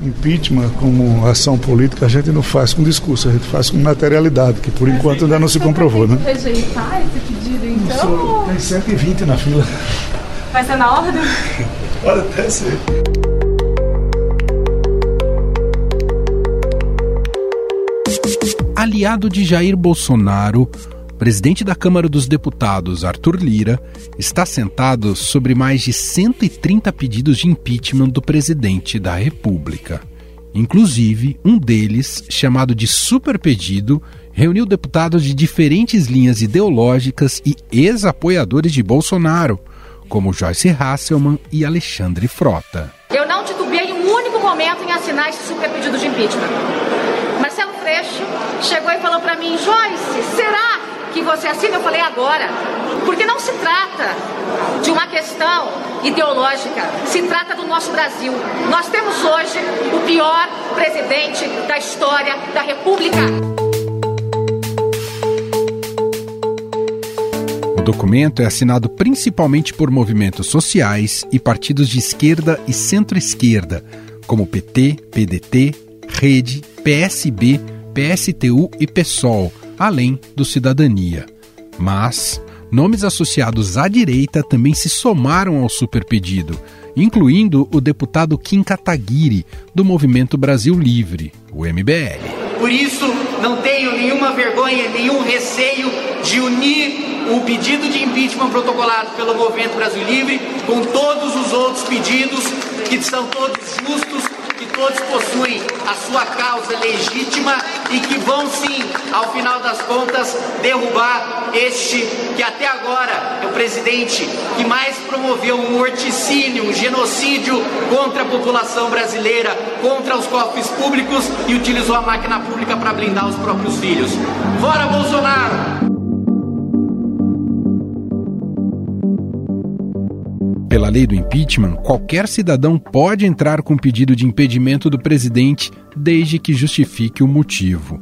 Impeachment como ação política a gente não faz com discurso, a gente faz com materialidade, que por enquanto ainda não se comprovou, né? Rejeitar esse pedido, então? Tem 120 na fila. Vai ser na ordem? Pode até ser. Aliado de Jair Bolsonaro, presidente da Câmara dos Deputados, Arthur Lira, está sentado sobre mais de 130 pedidos de impeachment do presidente da República. Inclusive, um deles, chamado de super pedido, reuniu deputados de diferentes linhas ideológicas e ex-apoiadores de Bolsonaro, como Joyce Hasselman e Alexandre Frota. Eu não titubeei um único momento em assinar esse super pedido de impeachment. Marcelo Freixo chegou e falou para mim, Joyce, será que você assina? Eu falei agora. Porque não se trata de uma questão ideológica, se trata do nosso Brasil. Nós temos hoje o pior presidente da história da República. O documento é assinado principalmente por movimentos sociais e partidos de esquerda e centro-esquerda, como PT, PDT, Rede, PSB, PSTU e PSOL além do Cidadania. Mas nomes associados à direita também se somaram ao superpedido, incluindo o deputado Kim Kataguiri, do Movimento Brasil Livre, o MBL. Por isso, não tenho nenhuma vergonha, nenhum receio de unir o pedido de impeachment protocolado pelo Movimento Brasil Livre com todos os outros pedidos que são todos justos todos possuem a sua causa legítima e que vão sim, ao final das contas, derrubar este que até agora é o presidente que mais promoveu um morticínio, um genocídio contra a população brasileira, contra os cofres públicos e utilizou a máquina pública para blindar os próprios filhos. Fora Bolsonaro! Pela lei do impeachment, qualquer cidadão pode entrar com pedido de impedimento do presidente desde que justifique o motivo.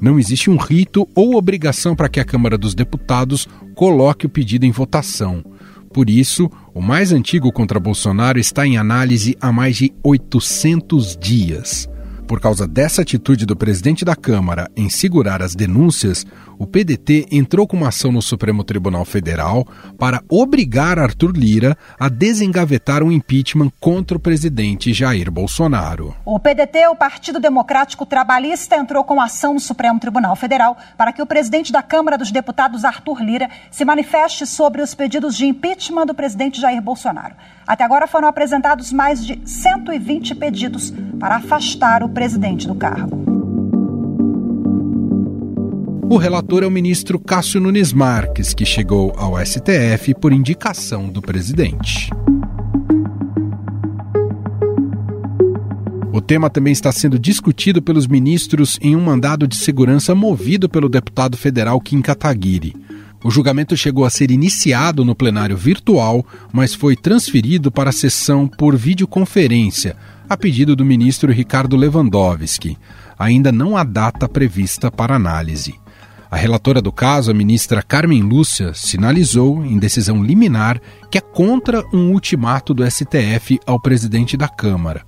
Não existe um rito ou obrigação para que a Câmara dos Deputados coloque o pedido em votação. Por isso, o mais antigo contra Bolsonaro está em análise há mais de 800 dias. Por causa dessa atitude do presidente da Câmara em segurar as denúncias, o PDT entrou com uma ação no Supremo Tribunal Federal para obrigar Arthur Lira a desengavetar um impeachment contra o presidente Jair Bolsonaro. O PDT, o Partido Democrático Trabalhista, entrou com ação no Supremo Tribunal Federal para que o presidente da Câmara dos Deputados, Arthur Lira, se manifeste sobre os pedidos de impeachment do presidente Jair Bolsonaro. Até agora foram apresentados mais de 120 pedidos para afastar o presidente do cargo. O relator é o ministro Cássio Nunes Marques, que chegou ao STF por indicação do presidente. O tema também está sendo discutido pelos ministros em um mandado de segurança movido pelo deputado federal Kim Kataguiri. O julgamento chegou a ser iniciado no plenário virtual, mas foi transferido para a sessão por videoconferência, a pedido do ministro Ricardo Lewandowski. Ainda não há data prevista para análise. A relatora do caso, a ministra Carmen Lúcia, sinalizou, em decisão liminar, que é contra um ultimato do STF ao presidente da Câmara.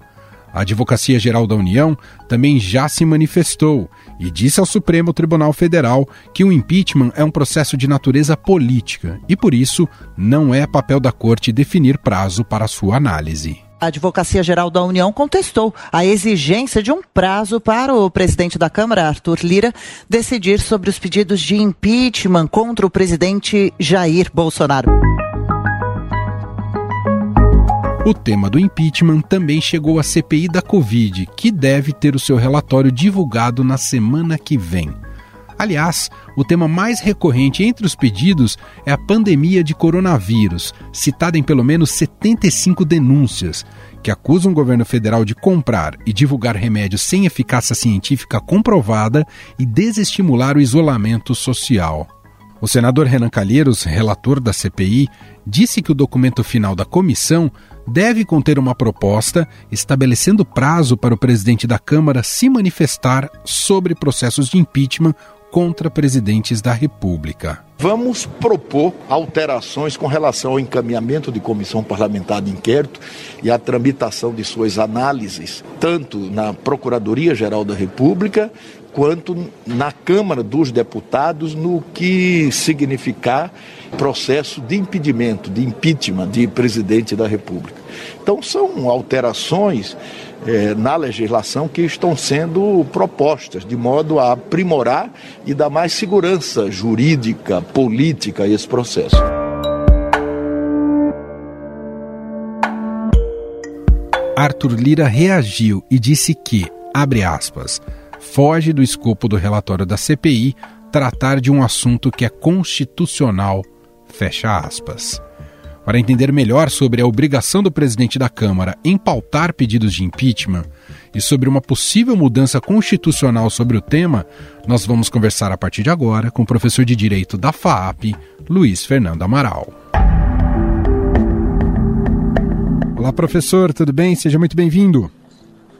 A Advocacia Geral da União também já se manifestou e disse ao Supremo Tribunal Federal que o impeachment é um processo de natureza política e, por isso, não é papel da Corte definir prazo para sua análise. A Advocacia Geral da União contestou a exigência de um prazo para o presidente da Câmara, Arthur Lira, decidir sobre os pedidos de impeachment contra o presidente Jair Bolsonaro. O tema do impeachment também chegou à CPI da Covid, que deve ter o seu relatório divulgado na semana que vem. Aliás, o tema mais recorrente entre os pedidos é a pandemia de coronavírus, citada em pelo menos 75 denúncias, que acusam o governo federal de comprar e divulgar remédios sem eficácia científica comprovada e desestimular o isolamento social. O senador Renan Calheiros, relator da CPI, disse que o documento final da comissão deve conter uma proposta estabelecendo prazo para o presidente da Câmara se manifestar sobre processos de impeachment contra presidentes da República. Vamos propor alterações com relação ao encaminhamento de comissão parlamentar de inquérito e a tramitação de suas análises, tanto na Procuradoria-Geral da República quanto na Câmara dos Deputados, no que significar processo de impedimento, de impeachment de presidente da República. Então, são alterações é, na legislação que estão sendo propostas, de modo a aprimorar e dar mais segurança jurídica, política a esse processo. Arthur Lira reagiu e disse que, abre aspas, foge do escopo do relatório da CPI tratar de um assunto que é constitucional, fecha aspas. Para entender melhor sobre a obrigação do presidente da Câmara em pautar pedidos de impeachment e sobre uma possível mudança constitucional sobre o tema, nós vamos conversar a partir de agora com o professor de Direito da FAAP, Luiz Fernando Amaral. Olá, professor, tudo bem? Seja muito bem-vindo.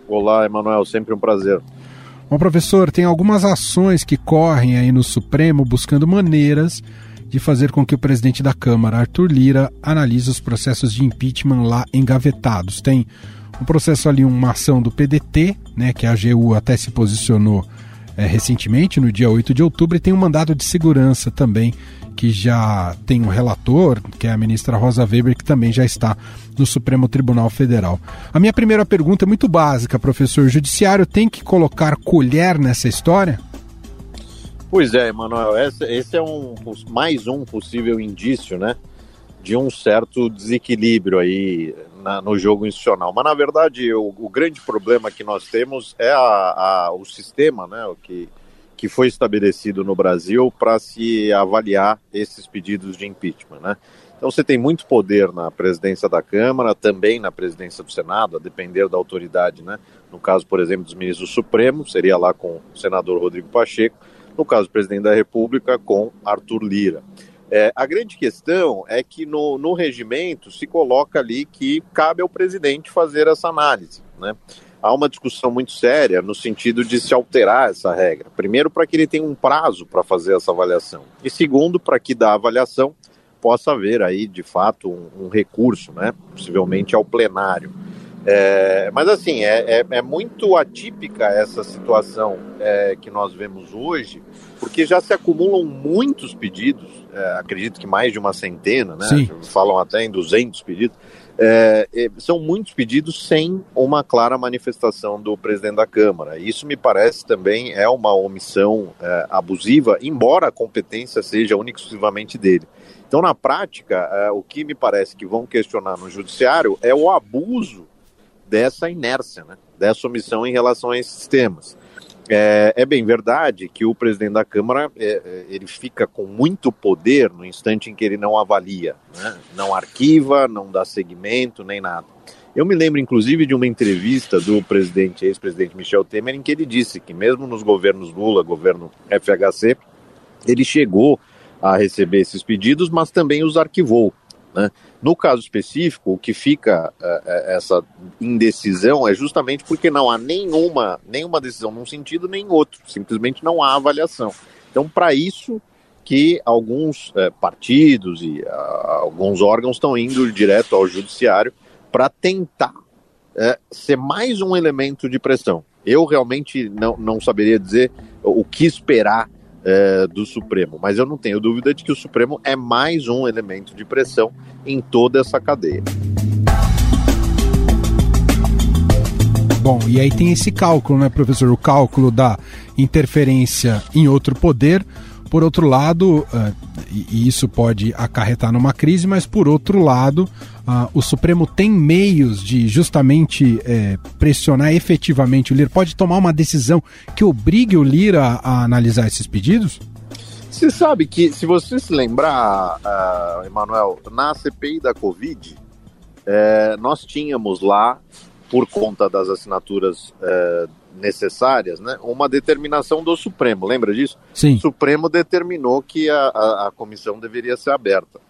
Olá, Emanuel, sempre um prazer. Bom, professor, tem algumas ações que correm aí no Supremo buscando maneiras de fazer com que o presidente da Câmara, Arthur Lira, analise os processos de impeachment lá engavetados. Tem um processo ali, uma ação do PDT, né, que a AGU até se posicionou é, recentemente, no dia 8 de outubro, e tem um mandado de segurança também, que já tem um relator, que é a ministra Rosa Weber, que também já está no Supremo Tribunal Federal. A minha primeira pergunta é muito básica, professor. O judiciário tem que colocar colher nessa história? Pois é, Emanuel, esse, é um, mais um possível indício, né, de um certo desequilíbrio aí na, no jogo institucional. Mas, na verdade, o, o, grande problema que nós temos é a, a, o sistema, né, o que, que foi estabelecido no Brasil para se avaliar esses pedidos de impeachment, né. Então você tem muito poder na presidência da Câmara, também na presidência do Senado, a depender da autoridade, né? No caso, por exemplo, dos ministros do Supremo, seria lá com o senador Rodrigo Pacheco no caso do presidente da República, com Arthur Lira. É, a grande questão é que no, no regimento se coloca ali que cabe ao presidente fazer essa análise. Né? Há uma discussão muito séria no sentido de se alterar essa regra. Primeiro, para que ele tenha um prazo para fazer essa avaliação. E segundo, para que da avaliação possa haver aí, de fato, um, um recurso, né? possivelmente ao plenário. É, mas assim, é, é, é, muito atípica essa situação é, que nós vemos hoje, porque já se acumulam muitos pedidos, é, acredito que mais de uma centena, né? Sim. Falam até em 200 pedidos. É, são muitos pedidos sem uma clara manifestação do presidente da Câmara. Isso me parece também é uma omissão abusiva, embora a competência seja única e exclusivamente dele. Então, na prática, o que me parece que vão questionar no judiciário é o abuso dessa inércia, né, dessa omissão em relação a esses temas. É, é, bem verdade que o presidente da Câmara é, é, ele fica com muito poder no instante em que ele não avalia, né? não arquiva, não dá seguimento, nem nada. Eu me lembro, inclusive, de uma entrevista do presidente, ex-presidente Michel Temer, em que ele disse que mesmo nos governos Lula, governo FHC, ele chegou a receber esses pedidos, mas também os arquivou. Né? No caso específico, o que fica uh, essa indecisão é justamente porque não há nenhuma, nenhuma decisão num sentido nem outro, simplesmente não há avaliação. Então, para isso que alguns uh, partidos e alguns órgãos estão indo direto ao judiciário para tentar ser mais um elemento de pressão. Eu realmente não, não saberia dizer o que esperar é, do Supremo. Mas eu não tenho dúvida de que o Supremo é mais um elemento de pressão em toda essa cadeia. Bom, e aí tem esse cálculo, né, professor? O cálculo da interferência em outro poder. Por outro lado, uh, e isso pode acarretar numa crise, mas por outro lado, uh, o Supremo tem meios de justamente uh, pressionar efetivamente o Lira? Pode tomar uma decisão que obrigue o Lira a, a analisar esses pedidos? Você sabe que, se você se lembrar, uh, Emanuel, na CPI da Covid, é, nós tínhamos lá, por conta das assinaturas é, necessárias, né, uma determinação do Supremo, lembra disso? Sim. O Supremo determinou que a, a, a comissão deveria ser aberta.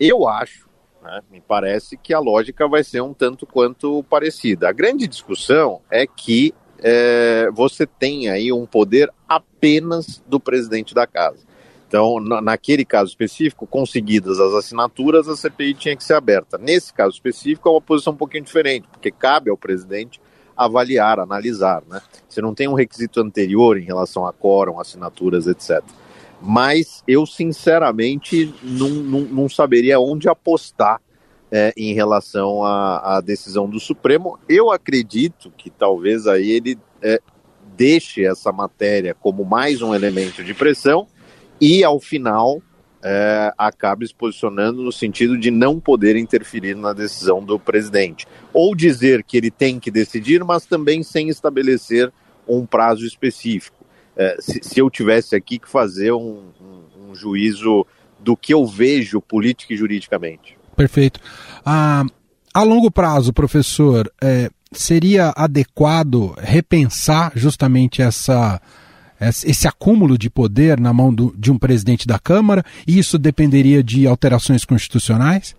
Eu acho, né, me parece que a lógica vai ser um tanto quanto parecida. A grande discussão é que é, você tem aí um poder apenas do presidente da casa. Então, naquele caso específico, conseguidas as assinaturas, a CPI tinha que ser aberta. Nesse caso específico, é uma posição um pouquinho diferente, porque cabe ao presidente avaliar, analisar. Né? Você não tem um requisito anterior em relação a quórum, assinaturas, etc. Mas eu, sinceramente, não, não, não saberia onde apostar é, em relação à, à, decisão do Supremo. Eu acredito que talvez aí ele é, deixe essa matéria como mais um elemento de pressão e ao final é, acabe se posicionando no sentido de não poder interferir na decisão do presidente. Ou dizer que ele tem que decidir, mas também sem estabelecer um prazo específico. É, se, se, eu tivesse aqui que fazer um, um, um, juízo do que eu vejo política e juridicamente. Perfeito. Ah, a longo prazo, professor, é, seria adequado repensar justamente essa esse acúmulo de poder na mão do, de um presidente da Câmara, e isso dependeria de alterações constitucionais?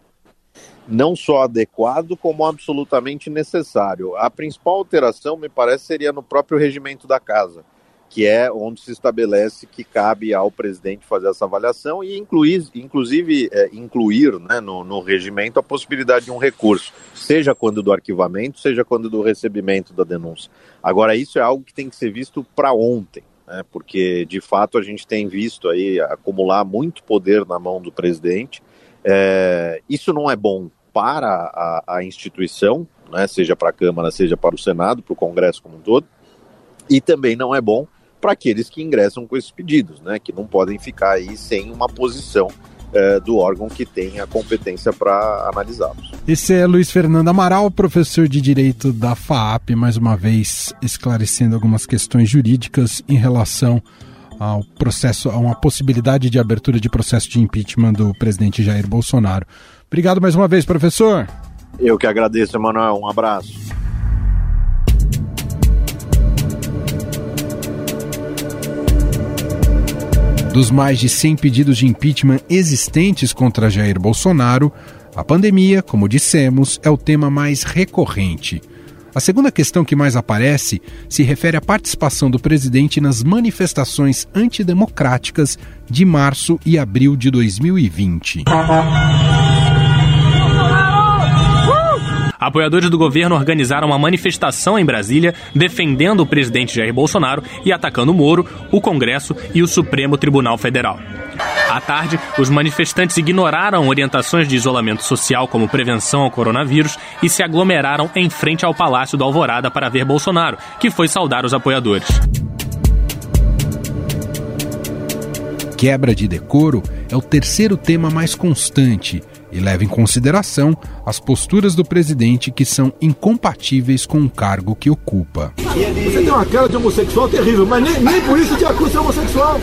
Não só adequado, como absolutamente necessário. A principal alteração, me parece, seria no próprio regimento da Casa, que é onde se estabelece que cabe ao presidente fazer essa avaliação e incluir, inclusive é, incluir né, no, no regimento a possibilidade de um recurso, seja quando do arquivamento, seja quando do recebimento da denúncia. Agora, isso é algo que tem que ser visto para ontem né, porque de fato a gente tem visto aí acumular muito poder na mão do presidente. É, isso não é bom para a, a instituição, né, seja para a Câmara, seja para o Senado, para o Congresso como um todo, e também não é bom para aqueles que ingressam com esses pedidos, né, que não podem ficar aí sem uma posição é, do órgão que tem a competência para analisá-los. Esse é Luiz Fernando Amaral, professor de Direito da FAAP, mais uma vez esclarecendo algumas questões jurídicas em relação ao processo, a uma possibilidade de abertura de processo de impeachment do presidente Jair Bolsonaro. Obrigado mais uma vez, professor. Eu que agradeço, Emanuel. Um abraço. Dos mais de 100 pedidos de impeachment existentes contra Jair Bolsonaro, a pandemia, como dissemos, é o tema mais recorrente. A segunda questão que mais aparece se refere à participação do presidente nas manifestações antidemocráticas de março e abril de 2020. Apoiadores do governo organizaram uma manifestação em Brasília defendendo o presidente Jair Bolsonaro e atacando Moro, o Congresso e o Supremo Tribunal Federal. À tarde, os manifestantes ignoraram orientações de isolamento social como prevenção ao coronavírus e se aglomeraram em frente ao Palácio do Alvorada para ver Bolsonaro, que foi saudar os apoiadores. Quebra de decoro é o terceiro tema mais constante e leva em consideração as posturas do presidente que são incompatíveis com o cargo que ocupa. Você tem uma cara de homossexual terrível, mas nem, nem por isso te acusa de homossexual.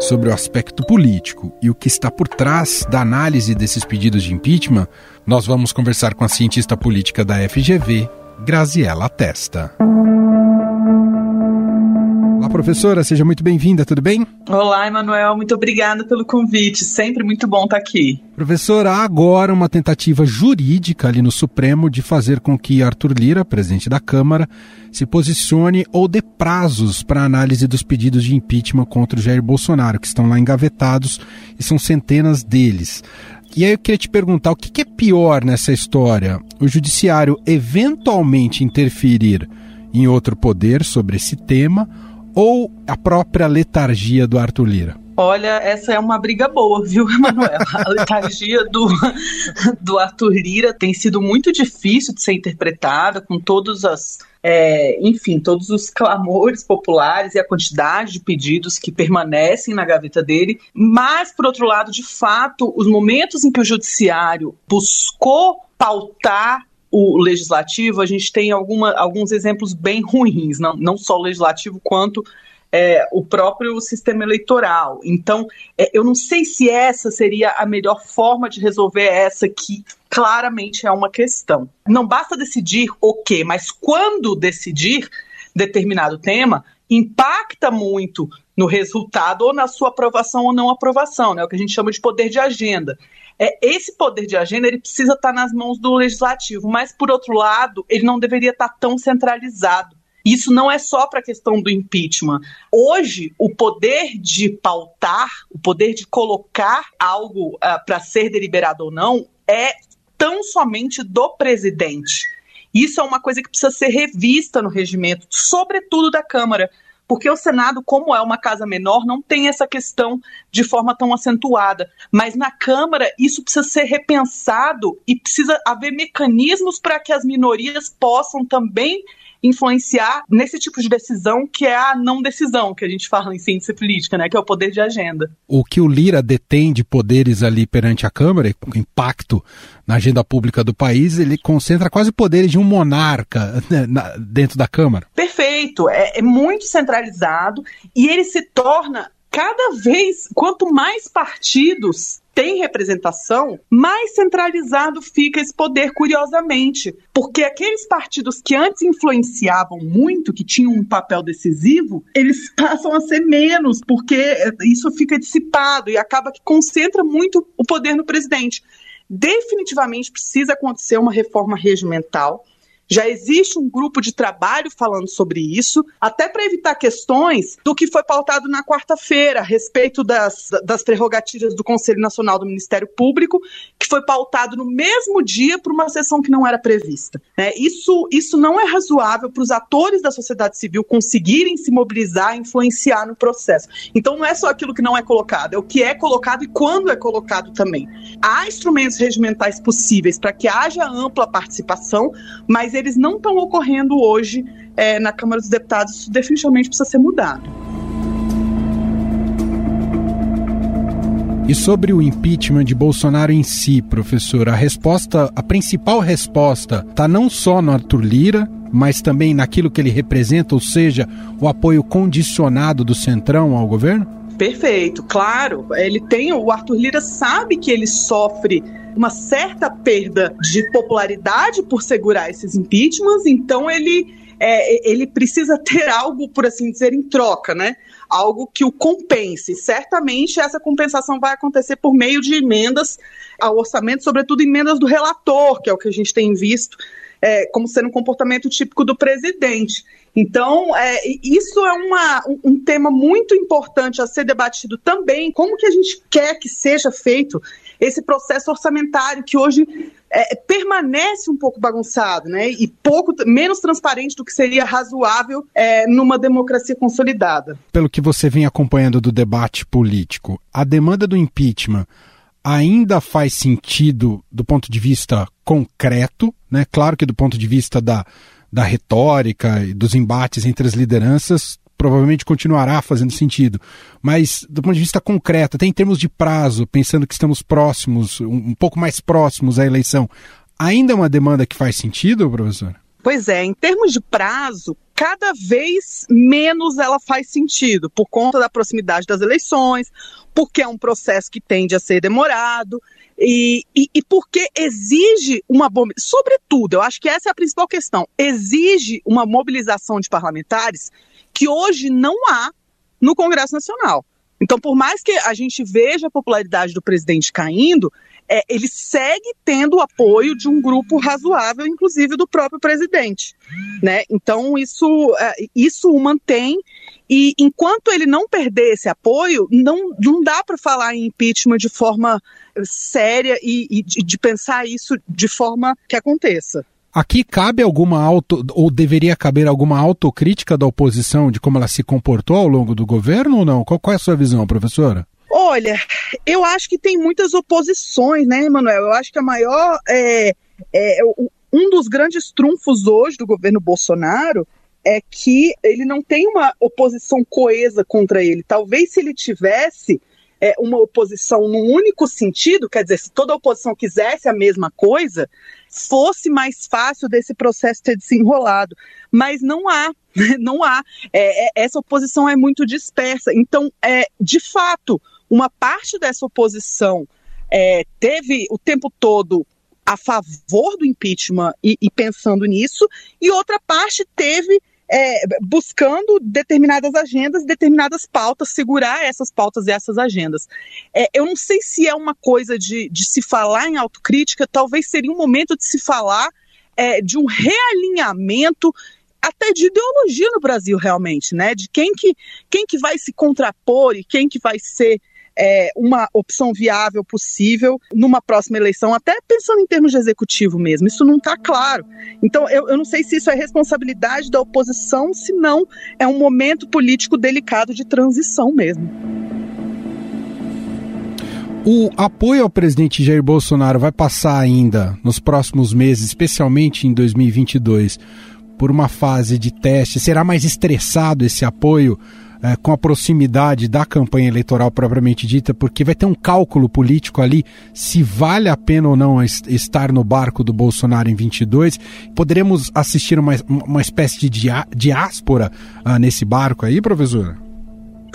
Sobre o aspecto político e o que está por trás da análise desses pedidos de impeachment, nós vamos conversar com a cientista política da FGV, Graziela Testa. Professora, seja muito bem-vinda, tudo bem? Olá, Emanuel, muito obrigada pelo convite, sempre muito bom estar aqui. Professora, há agora uma tentativa jurídica ali no Supremo de fazer com que Arthur Lira, presidente da Câmara, se posicione ou dê prazos para análise dos pedidos de impeachment contra o Jair Bolsonaro, que estão lá engavetados e são centenas deles. E aí eu queria te perguntar, o que é pior nessa história? O judiciário eventualmente interferir em outro poder sobre esse tema ou a própria letargia do Arthur Lira? Olha, essa é uma briga boa, viu, Emanuel? A letargia do, do Arthur Lira tem sido muito difícil de ser interpretada, com todos as. É, enfim, todos os clamores populares e a quantidade de pedidos que permanecem na gaveta dele. Mas, por outro lado, de fato, os momentos em que o judiciário buscou pautar o legislativo, a gente tem alguma, alguns exemplos bem ruins, não, não só o legislativo, quanto é, o próprio sistema eleitoral. Então, é, eu não sei se essa seria a melhor forma de resolver essa que claramente é uma questão. Não basta decidir o quê, mas quando decidir determinado tema, impacta muito no resultado ou na sua aprovação ou não aprovação, né? O que a gente chama de poder de agenda. É, esse poder de agenda ele precisa estar nas mãos do legislativo, mas por outro lado, ele não deveria estar tão centralizado. Isso não é só para a questão do impeachment. Hoje, o poder de pautar, o poder de colocar algo uh, ah, para ser deliberado ou não, é tão somente do presidente. Isso é uma coisa que precisa ser revista no regimento, sobretudo da Câmara, porque o Senado, como é uma casa menor, não tem essa questão de forma tão acentuada. Mas na Câmara, isso precisa ser repensado e precisa haver mecanismos para que as minorias possam também influenciar nesse tipo de decisão que é a não decisão que a gente fala em ciência política, né, que é o poder de agenda. O que o Lira detém de poderes ali perante a Câmara, com impacto na agenda pública do país, ele concentra quase poderes de um monarca né, dentro da Câmara. Perfeito, é, é muito centralizado e ele se torna cada vez, quanto mais partidos tem representação, mais centralizado fica esse poder, curiosamente. Porque aqueles partidos que antes influenciavam muito, que tinham um papel decisivo, eles passam a ser menos, porque isso fica dissipado e acaba que concentra muito o poder no presidente. Definitivamente precisa acontecer uma reforma regimental já existe um grupo de trabalho falando sobre isso, até para evitar questões do que foi pautado na quarta-feira a respeito das, das prerrogativas do Conselho Nacional do Ministério Público, que foi pautado no mesmo dia para uma sessão que não era prevista. É, isso, isso não é razoável para os atores da sociedade civil conseguirem se mobilizar e influenciar no processo. Então não é só aquilo que não é colocado, é o que é colocado e quando é colocado também. Há instrumentos regimentais possíveis para que haja ampla participação, mas eles não estão ocorrendo hoje é, na Câmara dos Deputados. Isso definitivamente precisa ser mudado. E sobre o impeachment de Bolsonaro em si, professor, a resposta, a principal resposta, está não só no Arthur Lira, mas também naquilo que ele representa, ou seja, o apoio condicionado do Centrão ao governo? Perfeito, claro. Ele tem, o Arthur Lira sabe que ele sofre uma certa perda de popularidade por segurar esses impeachments, então ele, é, ele precisa ter algo, por assim dizer, em troca, né? Algo que o compense. Certamente essa compensação vai acontecer por meio de emendas ao orçamento, sobretudo emendas do relator, que é o que a gente tem visto é, como sendo um comportamento típico do presidente. Então, é, isso é uma, um, tema muito importante a ser debatido também. Como que a gente quer que seja feito esse processo orçamentário que hoje é, permanece um pouco bagunçado, né? E pouco menos transparente do que seria razoável é, numa democracia consolidada. Pelo que você vem acompanhando do debate político, a demanda do impeachment ainda faz sentido do ponto de vista concreto, né? Claro que do ponto de vista da, da retórica e dos embates entre as lideranças, provavelmente continuará fazendo sentido. Mas, do ponto de vista concreto, até em termos de prazo, pensando que estamos próximos, um, um pouco mais próximos à eleição, ainda é uma demanda que faz sentido, professor? Pois é, em termos de prazo, cada vez menos ela faz sentido, por conta da proximidade das eleições, porque é um processo que tende a ser demorado. E, e, e, porque exige uma. Sobretudo, eu acho que essa é a principal questão. Exige uma mobilização de parlamentares que hoje não há no Congresso Nacional. Então, por mais que a gente veja a popularidade do presidente caindo, é, ele segue tendo o apoio de um grupo razoável, inclusive do próprio presidente. Né? Então, isso, é, isso o mantém. E enquanto ele não perder esse apoio, não, não dá para falar em impeachment de forma séria e, e de, de pensar isso de forma que aconteça. Aqui cabe alguma auto, ou deveria caber alguma autocrítica da oposição de como ela se comportou ao longo do governo ou não? Qual, qual é a sua visão, professora? Olha, eu acho que tem muitas oposições, né, Emanuel? Eu acho que a maior. É, é, um dos grandes trunfos hoje do governo Bolsonaro é que ele não tem uma oposição coesa contra ele. Talvez se ele tivesse é, uma oposição num único sentido, quer dizer, se toda a oposição quisesse a mesma coisa, fosse mais fácil desse processo ter desenrolado. Mas não há, não há. É, é, essa oposição é muito dispersa. Então, é, de fato, uma parte dessa oposição é, teve o tempo todo a favor do impeachment e, e pensando nisso, e outra parte teve é, buscando determinadas agendas, determinadas pautas, segurar essas pautas e essas agendas. É, eu não sei se é uma coisa de, de se falar em autocrítica, talvez seria um momento de se falar é, de um realinhamento até de ideologia no Brasil realmente, né? De quem que, quem que vai se contrapor e quem que vai ser é, uma opção viável possível numa próxima eleição, até pensando em termos de executivo mesmo. Isso não está claro. Então, eu, eu não sei se isso é responsabilidade da oposição, se não é um momento político delicado de transição mesmo. O apoio ao presidente Jair Bolsonaro vai passar ainda nos próximos meses, especialmente em 2022, por uma fase de teste? Será mais estressado esse apoio é, com a proximidade da campanha eleitoral propriamente dita? Porque vai ter um cálculo político ali se vale a pena ou não estar no barco do Bolsonaro em 22. Poderemos assistir uma, uma espécie de diáspora uh, nesse barco aí, professora?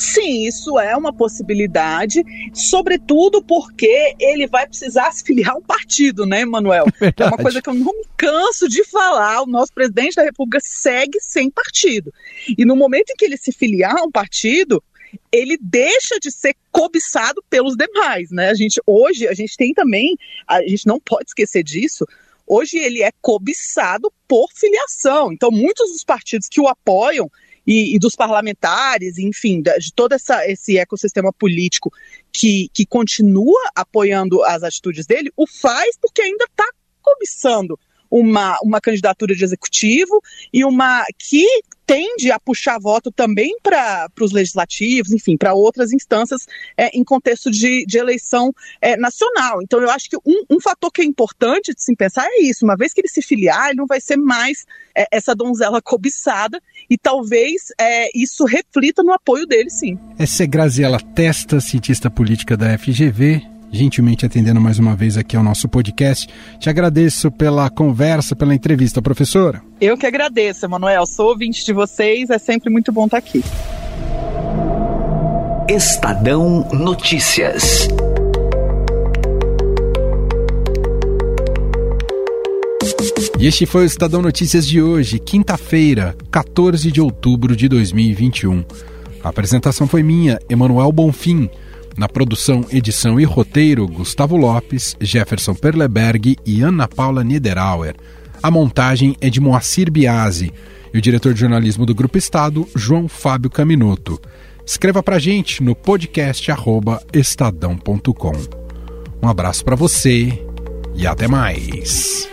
Sim, isso é uma possibilidade, sobretudo porque ele vai precisar se filiar a um partido, né, Manuel? É, é uma coisa que eu não me canso de falar. O nosso presidente da República segue sem partido. E no momento em que ele se filiar a um partido, ele deixa de ser cobiçado pelos demais, né? A gente hoje a gente tem também, a gente não pode esquecer disso. Hoje ele é cobiçado por filiação. Então muitos dos partidos que o apoiam e, e dos parlamentares, enfim, de todo essa, esse ecossistema político que, que continua apoiando as atitudes dele, o faz porque ainda está cobiçando uma, uma candidatura de executivo e uma que tende a puxar voto também para os legislativos, enfim, para outras instâncias é, em contexto de, de eleição é, nacional. Então, eu acho que um, um, fator que é importante de se pensar é isso: uma vez que ele se filiar, ele não vai ser mais é, essa donzela cobiçada e talvez é, isso reflita no apoio dele, sim. Essa é Graziela Testa, cientista política da FGV gentilmente atendendo mais uma vez aqui ao nosso podcast. Te agradeço pela conversa, pela entrevista, professora. Eu que agradeço, Emanuel. Sou ouvinte de vocês, é sempre muito bom estar aqui. Estadão Notícias. E este foi o Estadão Notícias de hoje, quinta-feira, 14 de outubro de 2021. A apresentação foi minha, Emanuel Bonfim. Na produção, edição e roteiro, Gustavo Lopes, Jefferson Perleberg e Ana Paula Niederauer. A montagem é de Moacir Biasi e o diretor de jornalismo do Grupo Estado, João Fábio Caminoto. Escreva pra gente no podcast estadão.com. Um abraço para você e até mais.